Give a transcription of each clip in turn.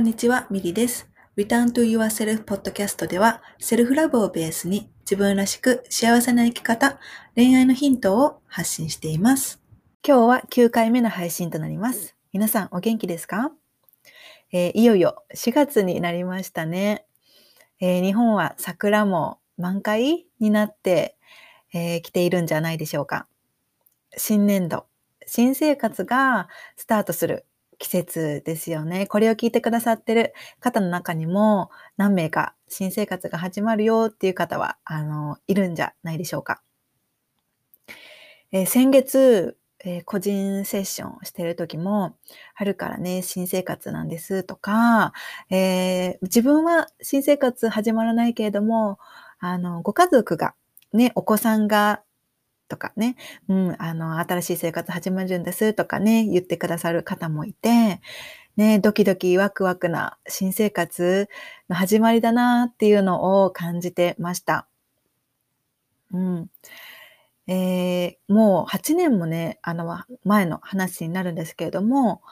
んにちは、ミリです。Return to Yourself Podcast では、セルフラブをベースに自分らしく幸せな生き方、恋愛のヒントを発信しています。今日は9回目の配信となります。皆さんお元気ですか、えーいよいよ4月になりましたね。えー日本は桜も満開になってき、えー来ているんじゃないでしょうか。新年度、新生活がスタートする季節ですよね。これを聞いてくださってる方の中にも何名か新生活が始まるよっていう方は、あの、いるんじゃないでしょうか。えー先月、えー個人セッションしてる時も、春からね、新生活なんですとか、えー自分は新生活始まらないけれども、あの、ご家族が、ね、お子さんが、とかね、うん、あの、新しい生活始まるんですとかね、言ってくださる方もいて、ね、ドキドキワクワクな新生活の始まりだなっていうのを感じてました。うん。えーもう8年もね、あの、前の話になるんですけれども、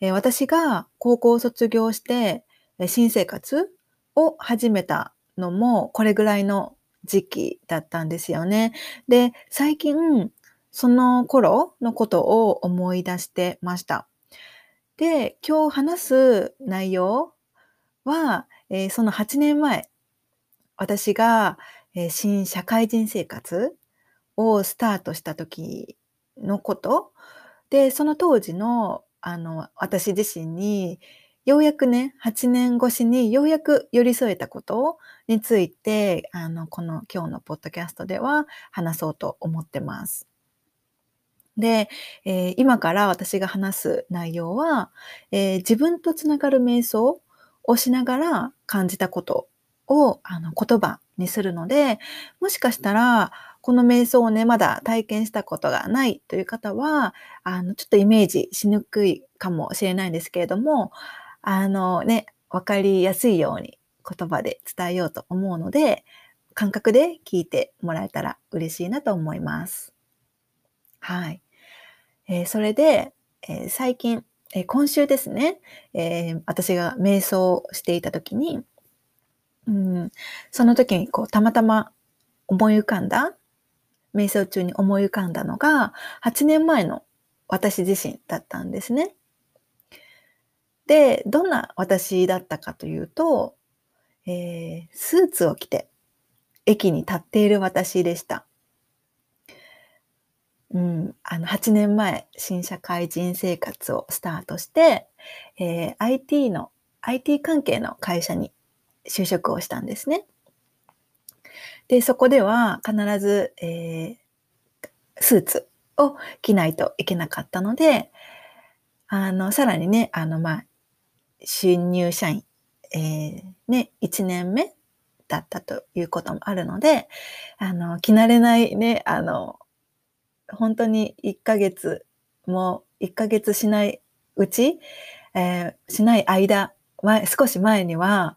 えー私が高校を卒業して、新生活を始めたのもこれぐらいの時期だったんですよね。で、最近、その頃のことを思い出してました。で、今日話す内容は、えーその8年前、私が、えー新社会人生活をスタートした時のことで、その当時の、あの、私自身に、ようやくね、8年越しにようやく寄り添えたことについて、あの、この今日のポッドキャストでは話そうと思ってます。で、えー今から私が話す内容は、えー自分とつながる瞑想をしながら感じたことをあの言葉にするので、もしかしたら、この瞑想をね、まだ体験したことがないという方は、あの、ちょっとイメージしにくいかもしれないんですけれども、あのね、わかりやすいように言葉で伝えようと思うので、感覚で聞いてもらえたら嬉しいなと思います。はい。えーそれで、えー最近、えー今週ですね、え私が瞑想をしていた時に、うん、その時にこうたまたま思い浮かんだ、瞑想中に思い浮かんだのが、8年前の私自身だったんですね。で、どんな私だったかというと、えースーツを着て駅に立っている私でした。うん、あの8年前、新社会人生活をスタートして、えー IT の、IT 関係の会社に就職をしたんですね。で、そこでは必ず、えースーツを着ないといけなかったので、あの、さらにね、あの、まあ、新入社員、えーね、1年目だったということもあるので、あの、着慣れないね、あの、本当に1ヶ月も1ヶ月しないうち、えーしない間、前、少し前には、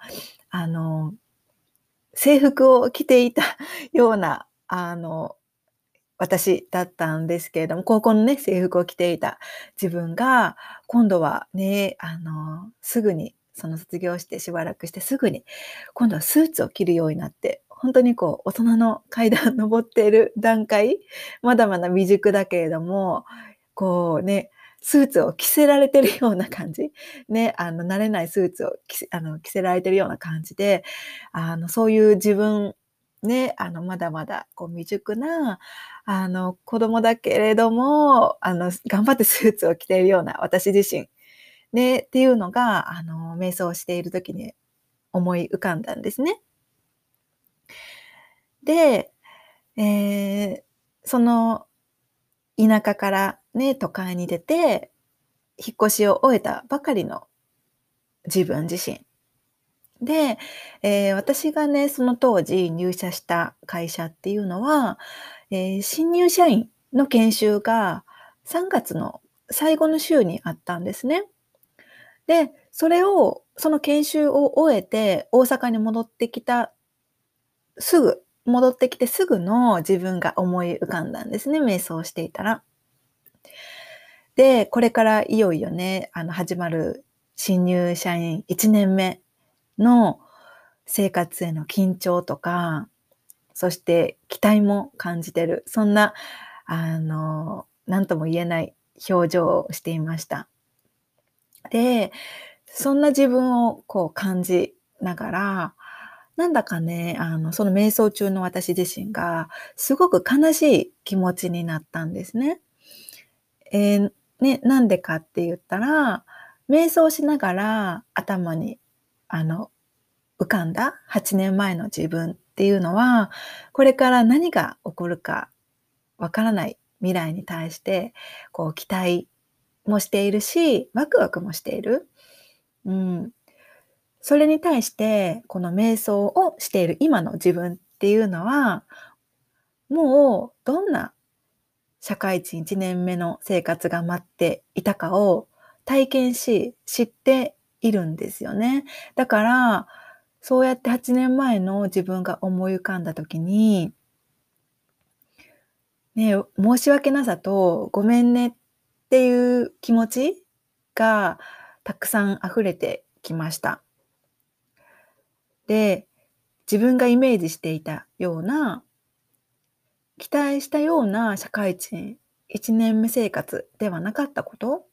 あの、制服を着ていたような、あの、私だったんですけれども、高校のね、制服を着ていた自分が、今度はね、あの、すぐに、その卒業してしばらくしてすぐに、今度はスーツを着るようになって、本当にこう、大人の階段登っている段階、まだまだ未熟だけれども、こうね、スーツを着せられてるような感じ。ね、あの、慣れないスーツを着せあの着せられてるような感じで、あの、そういう自分、ね、あの、まだまだ、こう、未熟な、あの、子供だけれども、あの、頑張ってスーツを着ているような私自身、ね、っていうのが、あの、瞑想している時に思い浮かんだんですね。で、えーその田舎からね、都会に出て、引っ越しを終えたばかりの自分自身。で、えー私がね、その当時入社した会社っていうのは、えー新入社員の研修が3月の最後の週にあったんですね。で、それを、その研修を終えて大阪に戻ってきたすぐ、戻ってきてすぐの自分が思い浮かんだんですね、瞑想していたら。で、これからいよいよね、あの、始まる新入社員1年目の生活への緊張とか、そして期待も感じてる。そんな、あの、何とも言えない表情をしていました。で、そんな自分をこう感じながら、なんだかね、あの、その瞑想中の私自身が、すごく悲しい気持ちになったんですね。えー、ね、なんでかって言ったら、瞑想しながら頭に、あの、浮かんだ8年前の自分っていうのは、これから何が起こるかわからない未来に対して、こう期待もしているし、ワクワクもしている。うん。それに対して、この瞑想をしている今の自分っていうのは、もうどんな社会人1年目の生活が待っていたかを体験し、知っているんですよね。だから、そうやって8年前の自分が思い浮かんだ時に、ね、申し訳なさとごめんねっていう気持ちがたくさん溢れてきました。で、自分がイメージしていたような、期待したような社会人1年目生活ではなかったこと、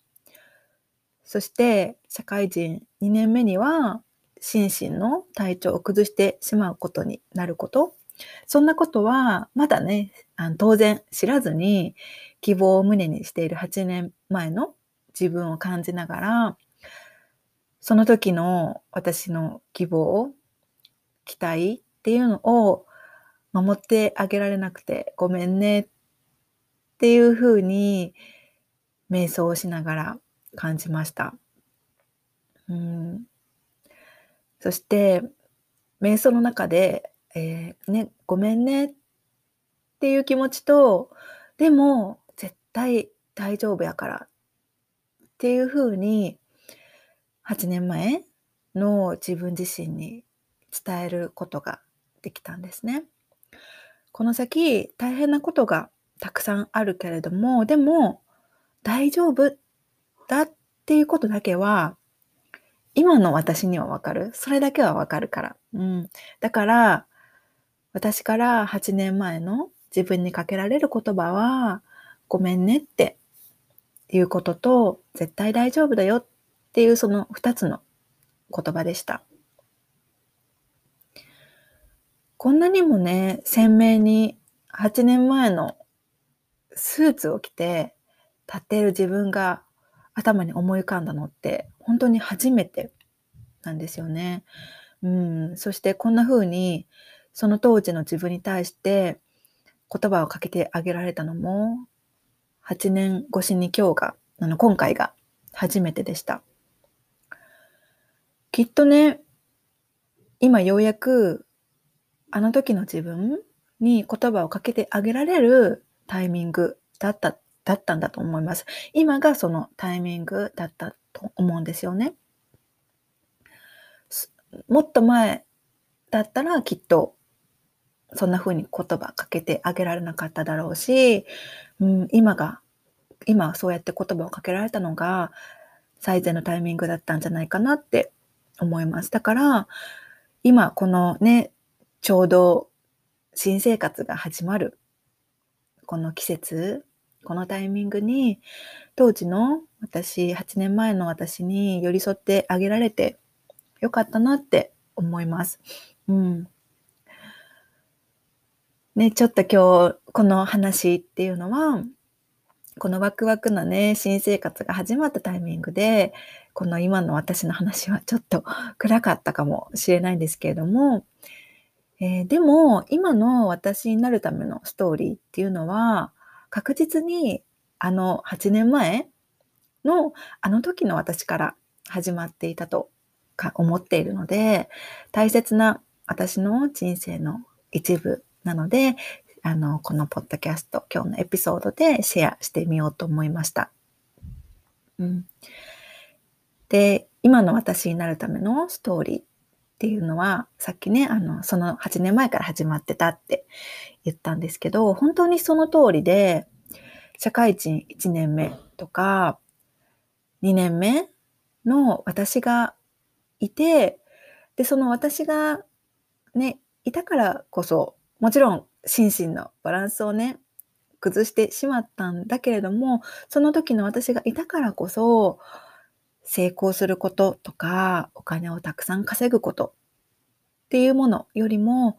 そして社会人2年目には心身の体調を崩してしまうことになること、そんなことはまだね、あの当然知らずに希望を胸にしている8年前の自分を感じながら、その時の私の希望、期待っていうのを守ってあげられなくてごめんねっていうふうに瞑想をしながら感じました。うんそして、瞑想の中で、えー、ね、ごめんねっていう気持ちと、でも、絶対大丈夫やからっていうふうに、8年前の自分自身に伝えることができたんですね。この先、大変なことがたくさんあるけれども、でも、大丈夫だっていうことだけは今の私にはわかる。それだけはわかるから。うん。だから、私から8年前の自分にかけられる言葉は、ごめんねっていうことと、絶対大丈夫だよっていうその2つの言葉でした。こんなにもね、鮮明に8年前のスーツを着て立っている自分が頭に思い浮かんだのって本当に初めてなんですよね。うん、そしてこんな風にその当時の自分に対して言葉をかけてあげられたのも8年越しに今日が、あの今回が初めてでした。きっとね、今ようやくあの時の自分に言葉をかけてあげられるタイミングだっただったんだと思います。今がそのタイミングだったと思うんですよね。もっと前だったらきっとそんな風に言葉かけてあげられなかっただろうし、うん、今が、今そうやって言葉をかけられたのが最善のタイミングだったんじゃないかなって思います。だから、今このね、ちょうど新生活が始まるこの季節このタイミングに、当時の私、8年前の私に寄り添ってあげられてよかったなって思います。うん。ね、ちょっと今日、この話っていうのは、このワクワクなね、新生活が始まったタイミングで、この今の私の話はちょっと暗かったかもしれないんですけれども、えー、でも、今の私になるためのストーリーっていうのは、確実にあの8年前のあの時の私から始まっていたと思っているので、大切な私の人生の一部なので、あの、このポッドキャスト、今日のエピソードでシェアしてみようと思いました。うん。で、今の私になるためのストーリーっていうのは、さっきね、あの、その8年前から始まってたって言ったんですけど、本当にその通りで、社会人1年目とか、2年目の私がいて、で、その私がね、いたからこそ、もちろん心身のバランスをね、崩してしまったんだけれども、その時の私がいたからこそ、成功することとか、お金をたくさん稼ぐことっていうものよりも、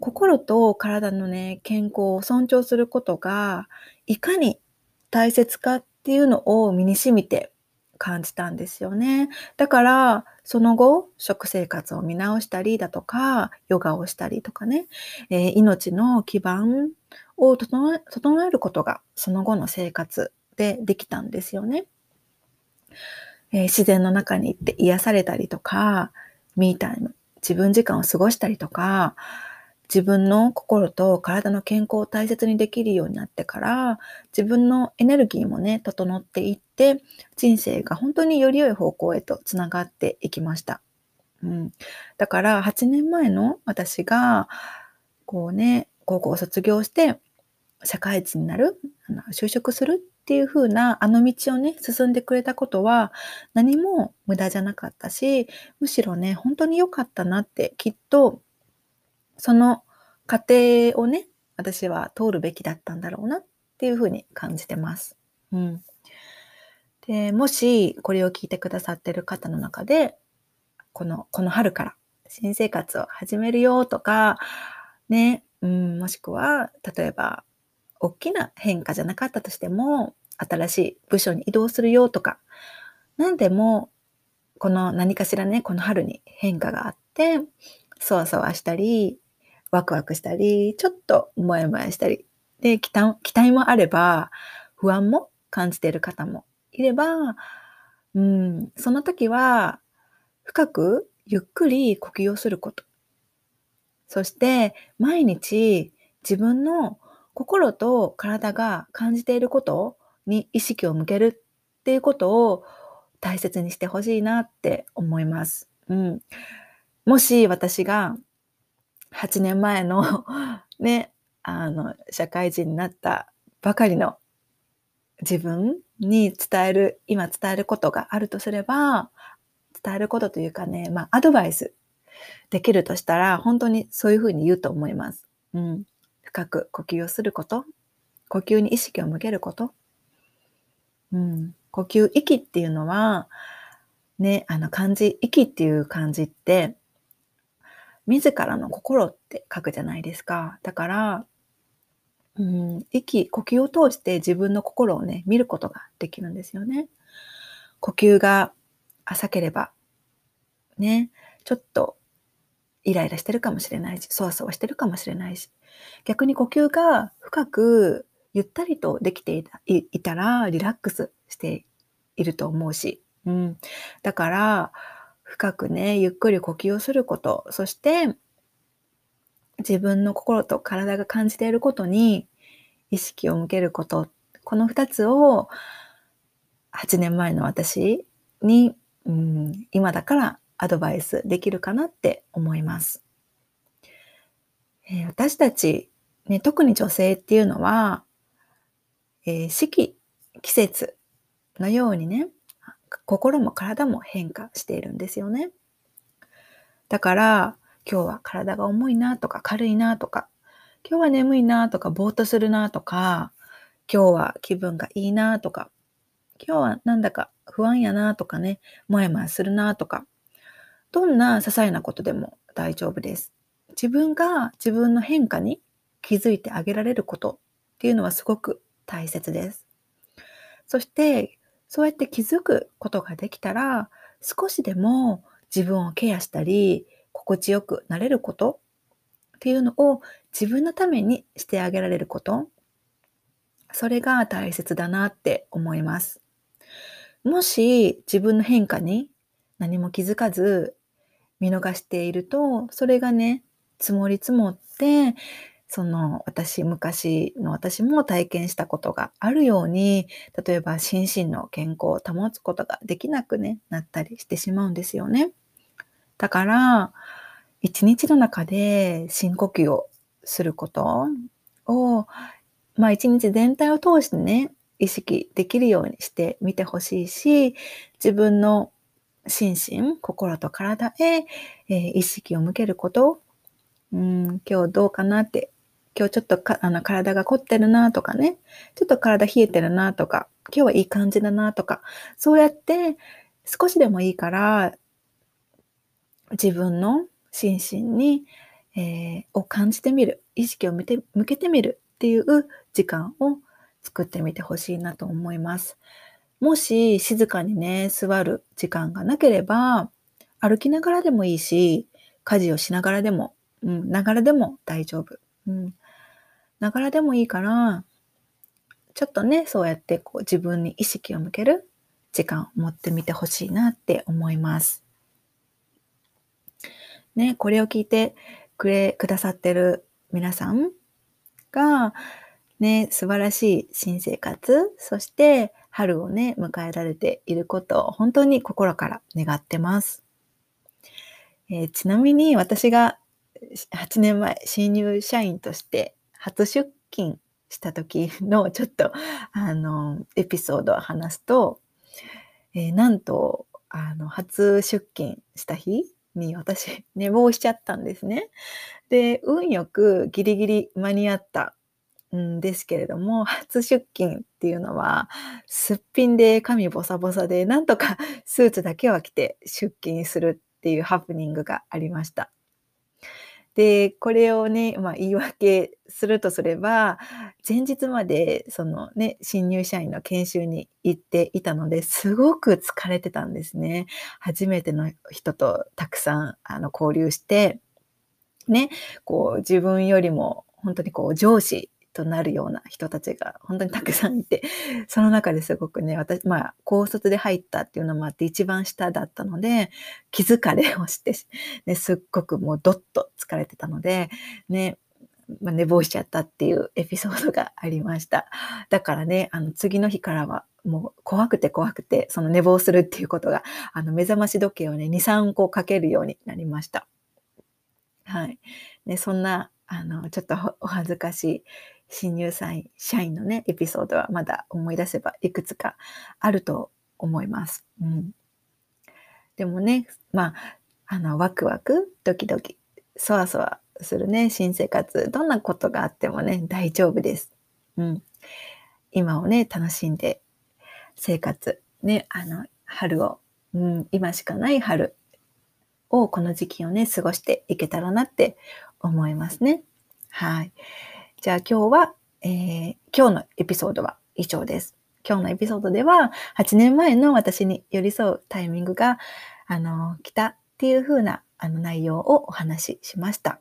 心と体のね、健康を尊重することが、いかに大切かっていうのを身に染みて感じたんですよね。だから、その後、食生活を見直したりだとか、ヨガをしたりとかね、えー、命の基盤を整え整えることが、その後の生活でできたんですよね。えー、自然の中に行って癒されたりとか、ミータイム、自分時間を過ごしたりとか、自分の心と体の健康を大切にできるようになってから、自分のエネルギーもね、整っていって、人生が本当により良い方向へとつながっていきました。うん、だから8年前の私が、こうね、高校を卒業して、社会人になる、就職するっていう風なあの道をね、進んでくれたことは何も無駄じゃなかったし、むしろね、本当に良かったなってきっとその過程をね、私は通るべきだったんだろうなっていうふうに感じてます。うん。で、もしこれを聞いてくださってる方の中で、この、この春から新生活を始めるよとか、ね、うん、もしくは、例えば、大きな変化じゃなかったとしても、新しい部署に移動するよとか、何でも、この何かしらね、この春に変化があって、そわそわしたり、ワクワクしたり、ちょっともやもやしたり、で、期待期待もあれば、不安も感じている方もいれば、うん、その時は、深くゆっくり呼吸をすること。そして、毎日自分の心と体が感じていることに意識を向けるっていうことを大切にしてほしいなって思います。うん。もし私が8年前のね、あの、社会人になったばかりの自分に伝える、今伝えることがあるとすれば、伝えることというかね、まあ、アドバイスできるとしたら、本当にそういうふうに言うと思います。うん。深く呼吸をすること、呼吸に意識を向けること、うん。呼吸、息っていうのは、ね、あの漢字、息っていう漢字って、自らの心って書くじゃないですか。だから、うん、息、呼吸を通して自分の心をね、見ることができるんですよね。呼吸が浅ければ、ね、ちょっとイライラしてるかもしれないし、そわそわしてるかもしれないし、逆に呼吸が深くゆったりとできていたらリラックスしていると思うし、うん、だから、深くね、ゆっくり呼吸をすること、そして自分の心と体が感じていることに意識を向けること、この二つを8年前の私に、うん、今だからアドバイスできるかなって思います。えー、私たち、ね、特に女性っていうのは、えー、四季、季節のようにね、心も体も変化しているんですよね。だから、今日は体が重いなとか軽いなとか、今日は眠いなとかぼーっとするなとか、今日は気分がいいなとか、今日はなんだか不安やなとかね、もやもやするなとか、どんな些細なことでも大丈夫です。自分が自分の変化に気づいてあげられることっていうのはすごく大切です。そしてそうやって気づくことができたら、少しでも自分をケアしたり、心地よくなれることっていうのを自分のためにしてあげられること、それが大切だなって思います。もし自分の変化に何も気づかず見逃していると、それがね、積もり積もって、その私、昔の私も体験したことがあるように、例えば心身の健康を保つことができなく、ね、なったりしてしまうんですよね。だから、一日の中で深呼吸をすることを、まあ一日全体を通してね、意識できるようにしてみてほしいし、自分の心身、心と体へ、えー、意識を向けること、うん、今日どうかなって、今日ちょっとかあの体が凝ってるなとかね、ちょっと体冷えてるなとか、今日はいい感じだなとか、そうやって少しでもいいから、自分の心身に、えー、を感じてみる、意識を向け向けてみるっていう時間を作ってみてほしいなと思います。もし静かにね、座る時間がなければ、歩きながらでもいいし、家事をしながらでも、うん、ながらでも大丈夫。うん。ながらでもいいから、ちょっとね、そうやってこう自分に意識を向ける時間を持ってみてほしいなって思います。ね、これを聞いてくれ、くださってる皆さんが、ね、素晴らしい新生活、そして春をね、迎えられていることを本当に心から願ってます。えー、ちなみに私が8年前、新入社員として初出勤した時のちょっと、あの、エピソードを話すと、えー、なんと、あの、初出勤した日に私、寝坊しちゃったんですね。で、運よくギリギリ間に合ったんですけれども、初出勤っていうのは、すっぴんで髪ボサボサで、なんとか スーツだけは着て出勤するっていうハプニングがありました。で、これをね、まあ、言い訳するとすれば、前日までそのね、新入社員の研修に行っていたので、すごく疲れてたんですね。初めての人とたくさんあの交流して、ね、こう自分よりも本当にこう上司となるような人たちが本当にたくさんいて、その中ですごくね、私、まあ、高卒で入ったっていうのもあって一番下だったので、気疲れをして、ね、すっごくもうどっと疲れてたので、ね、まあ、寝坊しちゃったっていうエピソードがありました。だからね、あの次の日からはもう怖くて怖くて、その寝坊するっていうことが、あの目覚まし時計をね、2、3個かけるようになりました。はい。ね、そんな、あの、ちょっとお恥ずかしい新入社員社員のね、エピソードはまだ思い出せばいくつかあると思います。うん、でもね、まあ、あの、ワクワク、ドキドキ、そわそわするね、新生活、どんなことがあってもね、大丈夫です。うん。今をね、楽しんで、生活、ね、あの、春を、うん、今しかない春を、この時期をね、過ごしていけたらなって思いますね。はい。じゃあ今日は、えー、今日のエピソードは以上です。今日のエピソードでは、8年前の私に寄り添うタイミングが、あの、来たっていう風なあの内容をお話ししました。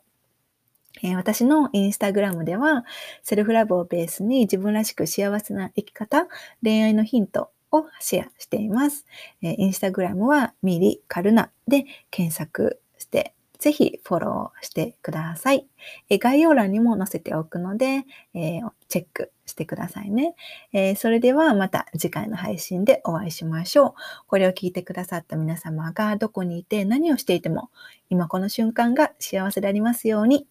えー、私のインスタグラムでは、セルフラブをベースに自分らしく幸せな生き方、恋愛のヒントをシェアしています。えー、インスタグラムはミリカルナで検索ぜひフォローしてください。え概要欄にも載せておくので、えー、チェックしてくださいね、えー、それではまた次回の配信でお会いしましょう。これを聞いてくださった皆様がどこにいて何をしていても今この瞬間が幸せでありますように。